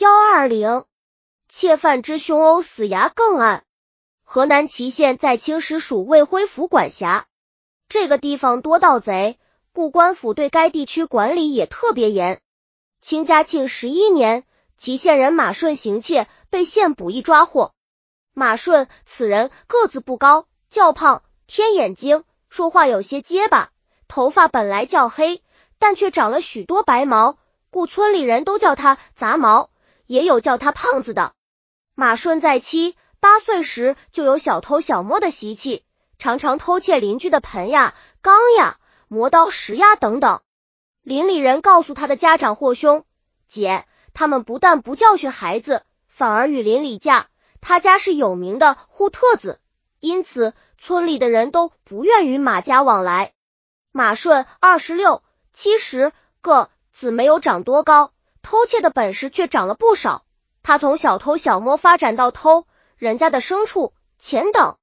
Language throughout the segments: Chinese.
幺二零，窃犯之凶殴死牙更案。河南淇县在清时属卫辉府管辖，这个地方多盗贼，故官府对该地区管理也特别严。清嘉庆十一年，淇县人马顺行窃，被县捕役抓获。马顺此人个子不高，较胖，天眼睛，说话有些结巴，头发本来较黑，但却长了许多白毛，故村里人都叫他杂毛。也有叫他胖子的。马顺在七八岁时就有小偷小摸的习气，常常偷窃邻居的盆呀、缸呀、磨刀石呀等等。邻里人告诉他的家长或兄姐，他们不但不教训孩子，反而与邻里架。他家是有名的护特子，因此村里的人都不愿与马家往来。马顺二十六七十个子没有长多高。偷窃的本事却长了不少。他从小偷小摸发展到偷人家的牲畜、钱等。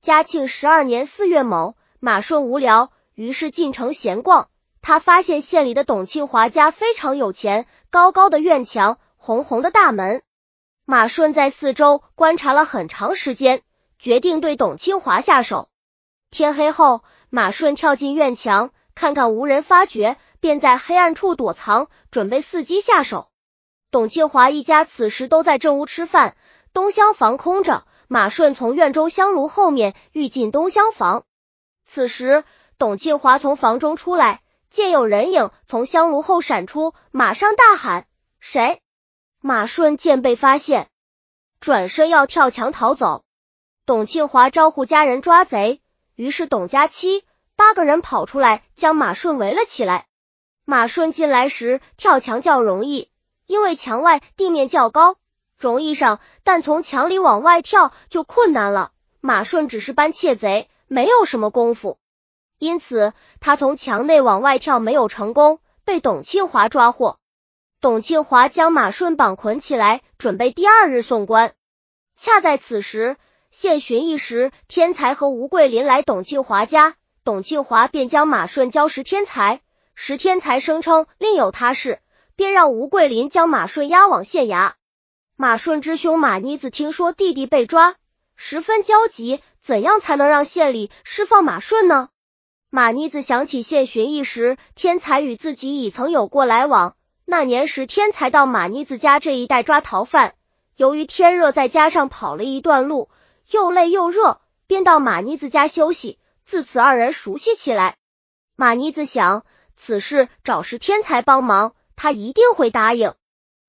嘉庆十二年四月某，马顺无聊，于是进城闲逛。他发现县里的董庆华家非常有钱，高高的院墙，红红的大门。马顺在四周观察了很长时间，决定对董庆华下手。天黑后，马顺跳进院墙，看看无人发觉。便在黑暗处躲藏，准备伺机下手。董庆华一家此时都在正屋吃饭，东厢房空着。马顺从院中香炉后面欲进东厢房，此时董庆华从房中出来，见有人影从香炉后闪出，马上大喊：“谁？”马顺见被发现，转身要跳墙逃走。董庆华招呼家人抓贼，于是董家七八个人跑出来，将马顺围了起来。马顺进来时跳墙较容易，因为墙外地面较高，容易上；但从墙里往外跳就困难了。马顺只是搬窃贼，没有什么功夫，因此他从墙内往外跳没有成功，被董庆华抓获。董庆华将马顺绑捆起来，准备第二日送官。恰在此时，县巡一时天才和吴桂林来董庆华家，董庆华便将马顺交石天才。石天才声称另有他事，便让吴桂林将马顺押往县衙。马顺之兄马妮子听说弟弟被抓，十分焦急，怎样才能让县里释放马顺呢？马妮子想起县巡役时，天才与自己已曾有过来往。那年时，天才到马妮子家这一带抓逃犯，由于天热，再加上跑了一段路，又累又热，便到马妮子家休息。自此，二人熟悉起来。马妮子想。此事找石天才帮忙，他一定会答应。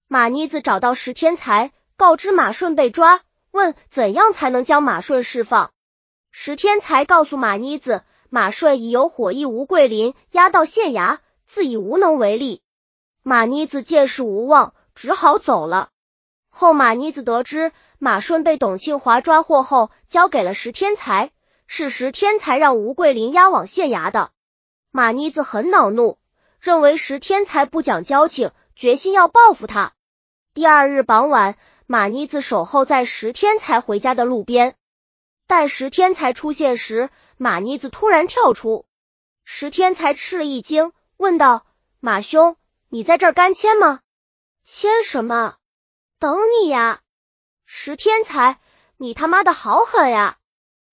马妮子找到石天才，告知马顺被抓，问怎样才能将马顺释放。石天才告诉马妮子，马顺已由火役吴桂林押到县衙，自己无能为力。马妮子见势无望，只好走了。后马妮子得知马顺被董庆华抓获后，交给了石天才，是石天才让吴桂林押往县衙的。马妮子很恼怒，认为石天才不讲交情，决心要报复他。第二日傍晚，马妮子守候在石天才回家的路边，待石天才出现时，马妮子突然跳出。石天才吃了一惊，问道：“马兄，你在这儿干签吗？签什么？等你呀！”石天才，你他妈的好狠呀！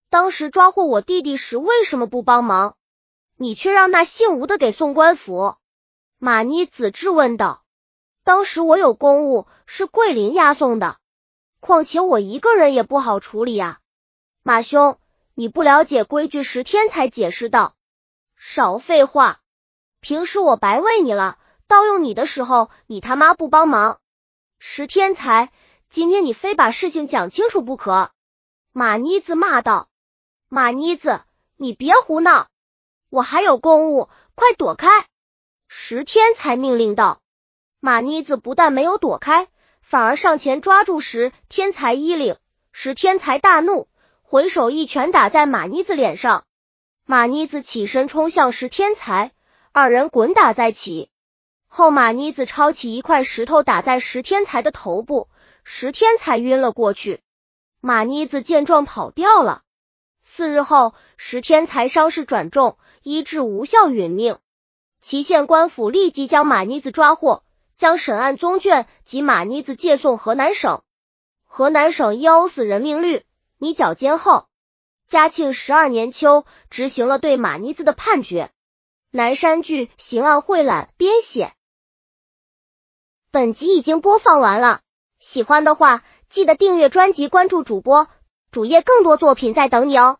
当时抓获我弟弟时，为什么不帮忙？你却让那姓吴的给送官府？马妮子质问道。当时我有公务，是桂林押送的，况且我一个人也不好处理呀。马兄，你不了解规矩。十天才解释道。少废话，平时我白喂你了，盗用你的时候，你他妈不帮忙。十天才，今天你非把事情讲清楚不可。马妮子骂道。马妮子，你别胡闹。我还有公务，快躲开！石天才命令道。马妮子不但没有躲开，反而上前抓住石天才衣领。石天才大怒，回手一拳打在马妮子脸上。马妮子起身冲向石天才，二人滚打在起。后马妮子抄起一块石头打在石天才的头部，石天才晕了过去。马妮子见状跑掉了。四日后，石天才伤势转重。医治无效殒命，祁县官府立即将马妮子抓获，将审案宗卷及马妮子借送河南省。河南省一殴死人命律拟绞监后，嘉庆十二年秋执行了对马妮子的判决。南山剧刑案汇览编写。本集已经播放完了，喜欢的话记得订阅专辑，关注主播主页，更多作品在等你哦。